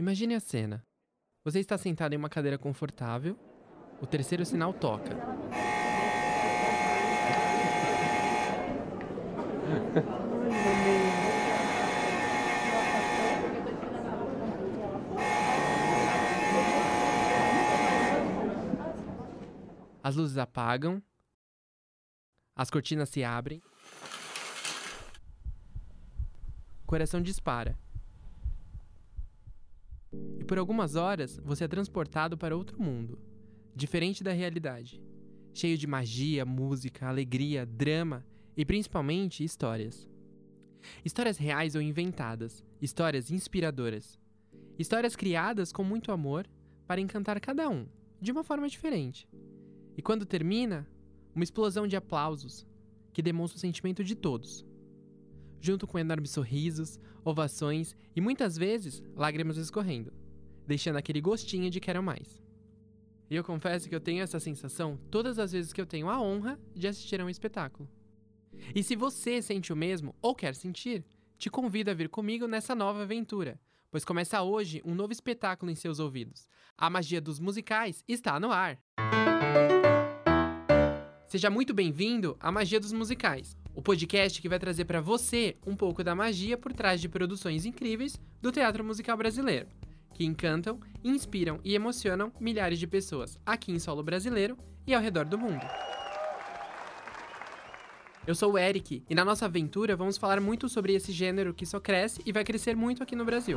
Imagine a cena. Você está sentado em uma cadeira confortável, o terceiro sinal toca. As luzes apagam, as cortinas se abrem, o coração dispara. E por algumas horas você é transportado para outro mundo, diferente da realidade, cheio de magia, música, alegria, drama e principalmente histórias. Histórias reais ou inventadas, histórias inspiradoras. Histórias criadas com muito amor para encantar cada um, de uma forma diferente. E quando termina, uma explosão de aplausos que demonstra o sentimento de todos. Junto com enormes sorrisos, ovações e muitas vezes lágrimas escorrendo, deixando aquele gostinho de quero mais. E eu confesso que eu tenho essa sensação todas as vezes que eu tenho a honra de assistir a um espetáculo. E se você sente o mesmo ou quer sentir, te convido a vir comigo nessa nova aventura, pois começa hoje um novo espetáculo em seus ouvidos. A magia dos musicais está no ar. Seja muito bem-vindo à Magia dos Musicais, o podcast que vai trazer para você um pouco da magia por trás de produções incríveis do teatro musical brasileiro, que encantam, inspiram e emocionam milhares de pessoas aqui em solo brasileiro e ao redor do mundo. Eu sou o Eric e na nossa aventura vamos falar muito sobre esse gênero que só cresce e vai crescer muito aqui no Brasil.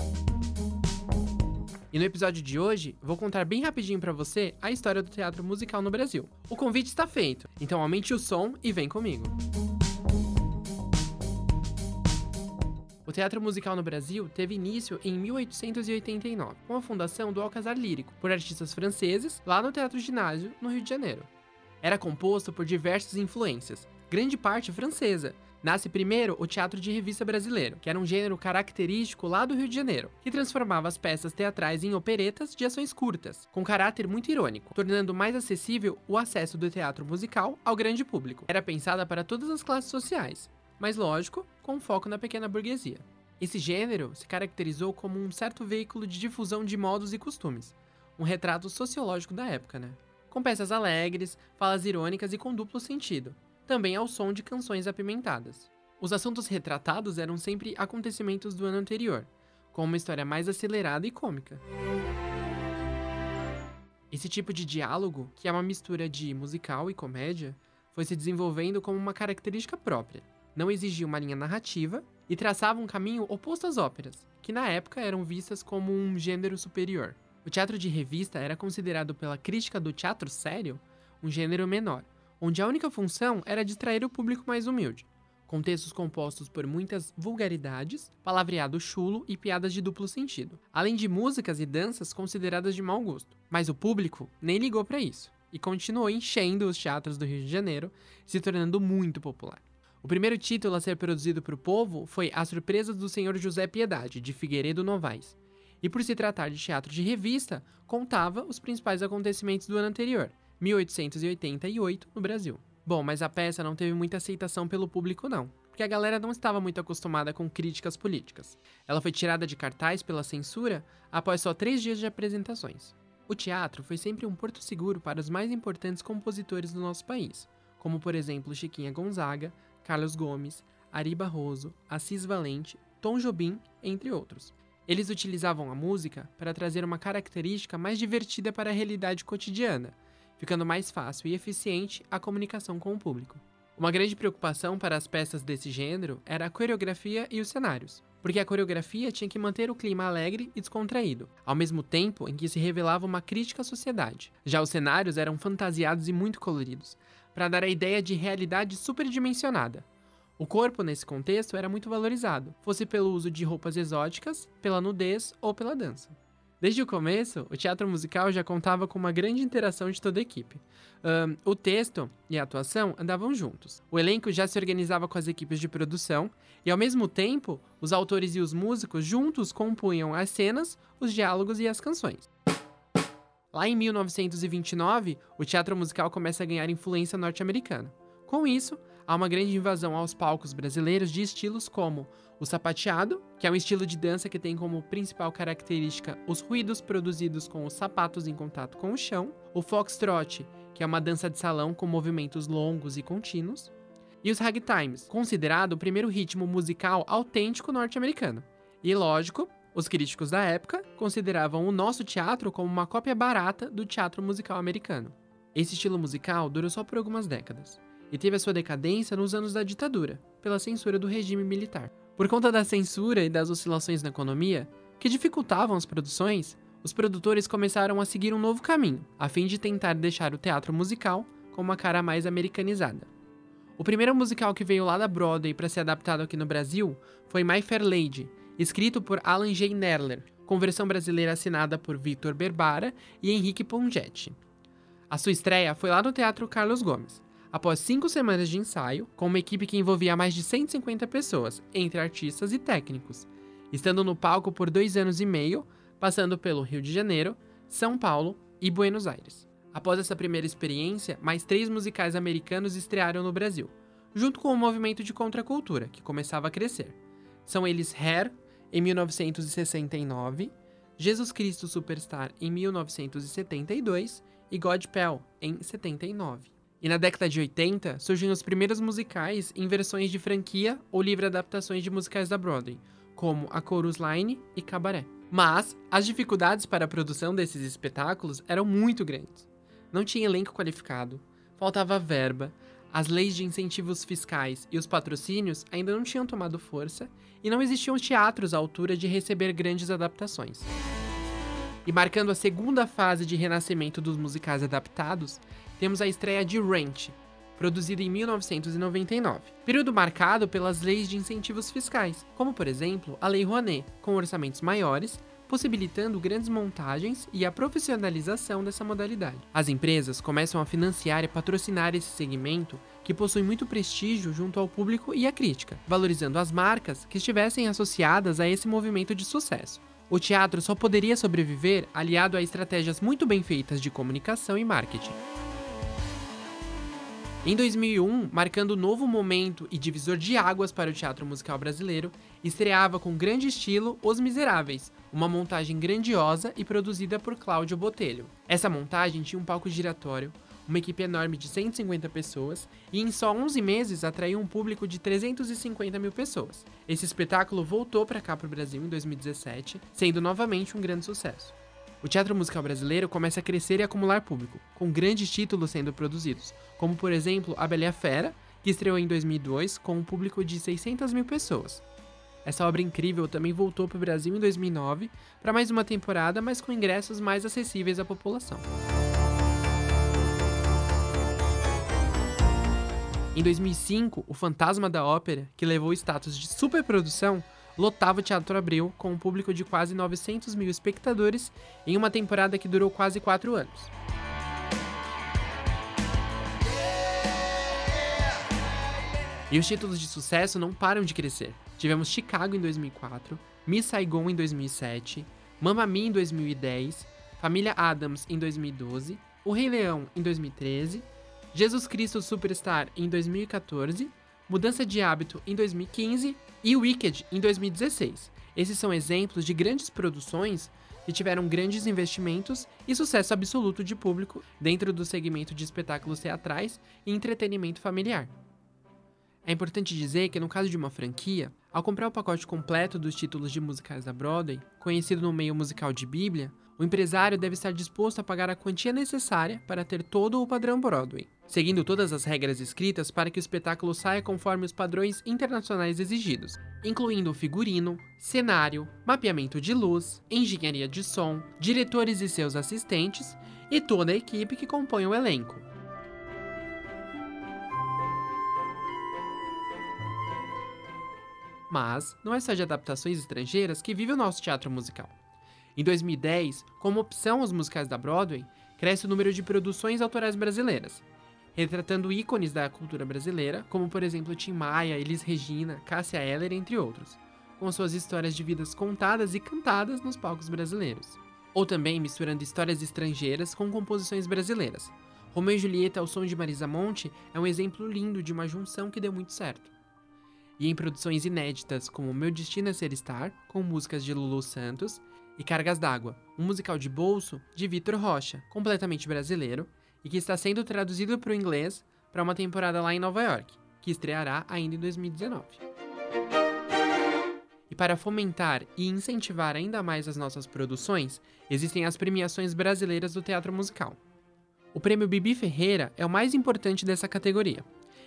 E no episódio de hoje, vou contar bem rapidinho para você a história do teatro musical no Brasil. O convite está feito, então aumente o som e vem comigo. O teatro musical no Brasil teve início em 1889, com a fundação do Alcazar Lírico, por artistas franceses, lá no Teatro Ginásio, no Rio de Janeiro. Era composto por diversas influências, grande parte francesa, Nasce primeiro o teatro de revista brasileiro, que era um gênero característico lá do Rio de Janeiro, que transformava as peças teatrais em operetas de ações curtas, com caráter muito irônico, tornando mais acessível o acesso do teatro musical ao grande público. Era pensada para todas as classes sociais, mas lógico, com foco na pequena burguesia. Esse gênero se caracterizou como um certo veículo de difusão de modos e costumes, um retrato sociológico da época, né? Com peças alegres, falas irônicas e com duplo sentido, também ao som de canções apimentadas. Os assuntos retratados eram sempre acontecimentos do ano anterior, com uma história mais acelerada e cômica. Esse tipo de diálogo, que é uma mistura de musical e comédia, foi se desenvolvendo como uma característica própria. Não exigia uma linha narrativa e traçava um caminho oposto às óperas, que na época eram vistas como um gênero superior. O teatro de revista era considerado pela crítica do teatro sério um gênero menor, onde a única função era distrair o público mais humilde. Com textos compostos por muitas vulgaridades, palavreado chulo e piadas de duplo sentido, além de músicas e danças consideradas de mau gosto. Mas o público nem ligou para isso e continuou enchendo os teatros do Rio de Janeiro, se tornando muito popular. O primeiro título a ser produzido para o povo foi As Surpresas do Senhor José Piedade, de Figueiredo Novaes. E por se tratar de teatro de revista, contava os principais acontecimentos do ano anterior, 1888, no Brasil. Bom, mas a peça não teve muita aceitação pelo público, não, porque a galera não estava muito acostumada com críticas políticas. Ela foi tirada de cartaz pela censura após só três dias de apresentações. O teatro foi sempre um porto seguro para os mais importantes compositores do nosso país, como por exemplo Chiquinha Gonzaga, Carlos Gomes, Ari Barroso, Assis Valente, Tom Jobim, entre outros. Eles utilizavam a música para trazer uma característica mais divertida para a realidade cotidiana, ficando mais fácil e eficiente a comunicação com o público. Uma grande preocupação para as peças desse gênero era a coreografia e os cenários, porque a coreografia tinha que manter o clima alegre e descontraído, ao mesmo tempo em que se revelava uma crítica à sociedade. Já os cenários eram fantasiados e muito coloridos, para dar a ideia de realidade superdimensionada. O corpo, nesse contexto, era muito valorizado, fosse pelo uso de roupas exóticas, pela nudez ou pela dança. Desde o começo, o teatro musical já contava com uma grande interação de toda a equipe. Um, o texto e a atuação andavam juntos. O elenco já se organizava com as equipes de produção e, ao mesmo tempo, os autores e os músicos juntos compunham as cenas, os diálogos e as canções. Lá em 1929, o teatro musical começa a ganhar influência norte-americana. Com isso, há uma grande invasão aos palcos brasileiros de estilos como o sapateado, que é um estilo de dança que tem como principal característica os ruídos produzidos com os sapatos em contato com o chão, o foxtrot, que é uma dança de salão com movimentos longos e contínuos, e os ragtimes, considerado o primeiro ritmo musical autêntico norte-americano. E lógico, os críticos da época consideravam o nosso teatro como uma cópia barata do teatro musical americano. Esse estilo musical durou só por algumas décadas e teve a sua decadência nos anos da ditadura, pela censura do regime militar. Por conta da censura e das oscilações na economia, que dificultavam as produções, os produtores começaram a seguir um novo caminho, a fim de tentar deixar o teatro musical com uma cara mais americanizada. O primeiro musical que veio lá da Broadway para ser adaptado aqui no Brasil foi My Fair Lady, escrito por Alan J. Nerler, com versão brasileira assinada por Victor Berbara e Henrique Pongetti. A sua estreia foi lá no Teatro Carlos Gomes, após cinco semanas de ensaio, com uma equipe que envolvia mais de 150 pessoas, entre artistas e técnicos, estando no palco por dois anos e meio, passando pelo Rio de Janeiro, São Paulo e Buenos Aires. Após essa primeira experiência, mais três musicais americanos estrearam no Brasil, junto com o movimento de contracultura, que começava a crescer. São eles Hair, em 1969, Jesus Cristo Superstar, em 1972 e Godspell, em 79. E na década de 80, surgem os primeiros musicais em versões de franquia ou livre adaptações de musicais da Broadway, como A Chorus Line e Cabaré. Mas as dificuldades para a produção desses espetáculos eram muito grandes. Não tinha elenco qualificado, faltava verba, as leis de incentivos fiscais e os patrocínios ainda não tinham tomado força e não existiam teatros à altura de receber grandes adaptações. E marcando a segunda fase de renascimento dos musicais adaptados, temos a estreia de Ranch, produzido em 1999, período marcado pelas leis de incentivos fiscais, como por exemplo a Lei Rouanet, com orçamentos maiores, possibilitando grandes montagens e a profissionalização dessa modalidade. As empresas começam a financiar e patrocinar esse segmento que possui muito prestígio junto ao público e à crítica, valorizando as marcas que estivessem associadas a esse movimento de sucesso. O teatro só poderia sobreviver aliado a estratégias muito bem feitas de comunicação e marketing. Em 2001, marcando um novo momento e divisor de águas para o teatro musical brasileiro, estreava com grande estilo Os Miseráveis, uma montagem grandiosa e produzida por Cláudio Botelho. Essa montagem tinha um palco giratório, uma equipe enorme de 150 pessoas e em só 11 meses atraiu um público de 350 mil pessoas. Esse espetáculo voltou para cá para o Brasil em 2017, sendo novamente um grande sucesso. O teatro musical brasileiro começa a crescer e acumular público, com grandes títulos sendo produzidos, como por exemplo A Bela e a Fera, que estreou em 2002 com um público de 600 mil pessoas. Essa obra incrível também voltou para o Brasil em 2009 para mais uma temporada, mas com ingressos mais acessíveis à população. Em 2005, O Fantasma da Ópera, que levou o status de superprodução, lotava o Teatro Abril com um público de quase 900 mil espectadores em uma temporada que durou quase quatro anos. E os títulos de sucesso não param de crescer. Tivemos Chicago em 2004, Miss Saigon em 2007, Mamma Mia em 2010, Família Adams em 2012, O Rei Leão em 2013, Jesus Cristo Superstar em 2014 Mudança de Hábito em 2015 e Wicked em 2016. Esses são exemplos de grandes produções que tiveram grandes investimentos e sucesso absoluto de público dentro do segmento de espetáculos teatrais e entretenimento familiar. É importante dizer que, no caso de uma franquia, ao comprar o pacote completo dos títulos de musicais da Broadway, conhecido no meio musical de Bíblia, o empresário deve estar disposto a pagar a quantia necessária para ter todo o padrão Broadway, seguindo todas as regras escritas para que o espetáculo saia conforme os padrões internacionais exigidos, incluindo figurino, cenário, mapeamento de luz, engenharia de som, diretores e seus assistentes e toda a equipe que compõe o elenco. Mas não é só de adaptações estrangeiras que vive o nosso teatro musical. Em 2010, como opção aos musicais da Broadway, cresce o número de produções autorais brasileiras, retratando ícones da cultura brasileira, como por exemplo Tim Maia, Elis Regina, Cássia Eller, entre outros, com suas histórias de vidas contadas e cantadas nos palcos brasileiros. Ou também misturando histórias estrangeiras com composições brasileiras, Romeu e Julieta ao som de Marisa Monte é um exemplo lindo de uma junção que deu muito certo. E em produções inéditas como Meu Destino é Ser Star, com músicas de Lulu Santos, e Cargas d'Água, um musical de bolso de Vitor Rocha, completamente brasileiro, e que está sendo traduzido para o inglês para uma temporada lá em Nova York, que estreará ainda em 2019. E para fomentar e incentivar ainda mais as nossas produções, existem as premiações brasileiras do teatro musical. O prêmio Bibi Ferreira é o mais importante dessa categoria.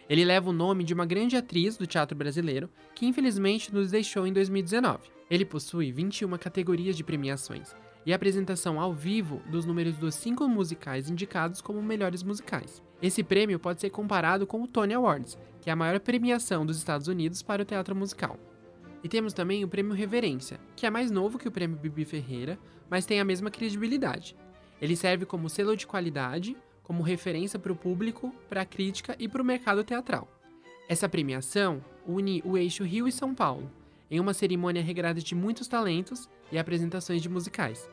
Ele leva o nome de uma grande atriz do teatro brasileiro que infelizmente nos deixou em 2019. Ele possui 21 categorias de premiações e apresentação ao vivo dos números dos cinco musicais indicados como melhores musicais. Esse prêmio pode ser comparado com o Tony Awards, que é a maior premiação dos Estados Unidos para o teatro musical. E temos também o Prêmio Reverência, que é mais novo que o Prêmio Bibi Ferreira, mas tem a mesma credibilidade. Ele serve como selo de qualidade, como referência para o público, para a crítica e para o mercado teatral. Essa premiação une o eixo Rio e São Paulo, em uma cerimônia regrada de muitos talentos e apresentações de musicais.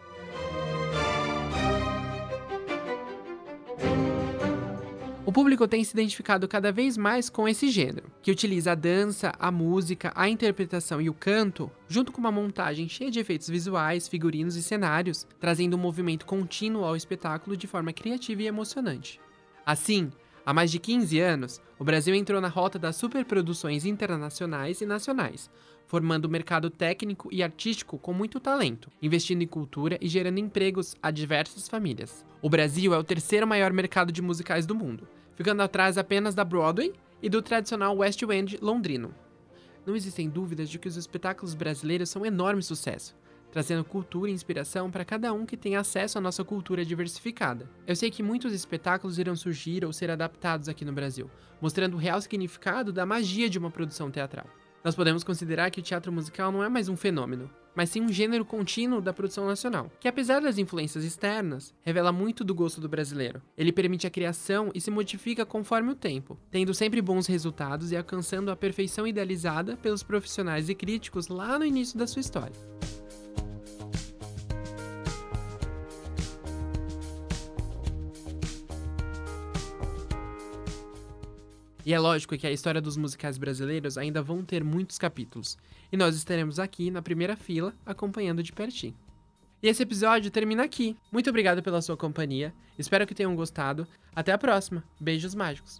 O público tem se identificado cada vez mais com esse gênero, que utiliza a dança, a música, a interpretação e o canto, junto com uma montagem cheia de efeitos visuais, figurinos e cenários, trazendo um movimento contínuo ao espetáculo de forma criativa e emocionante. Assim, há mais de 15 anos, o Brasil entrou na rota das superproduções internacionais e nacionais, formando um mercado técnico e artístico com muito talento, investindo em cultura e gerando empregos a diversas famílias. O Brasil é o terceiro maior mercado de musicais do mundo, ficando atrás apenas da Broadway e do tradicional West End londrino. Não existem dúvidas de que os espetáculos brasileiros são um enorme sucesso, trazendo cultura e inspiração para cada um que tem acesso à nossa cultura diversificada. Eu sei que muitos espetáculos irão surgir ou ser adaptados aqui no Brasil, mostrando o real significado da magia de uma produção teatral. Nós podemos considerar que o teatro musical não é mais um fenômeno, mas sim um gênero contínuo da produção nacional, que apesar das influências externas, revela muito do gosto do brasileiro. Ele permite a criação e se modifica conforme o tempo, tendo sempre bons resultados e alcançando a perfeição idealizada pelos profissionais e críticos lá no início da sua história. E é lógico que a história dos musicais brasileiros ainda vão ter muitos capítulos, e nós estaremos aqui na primeira fila acompanhando de pertinho. E esse episódio termina aqui. Muito obrigado pela sua companhia, espero que tenham gostado. Até a próxima. Beijos mágicos.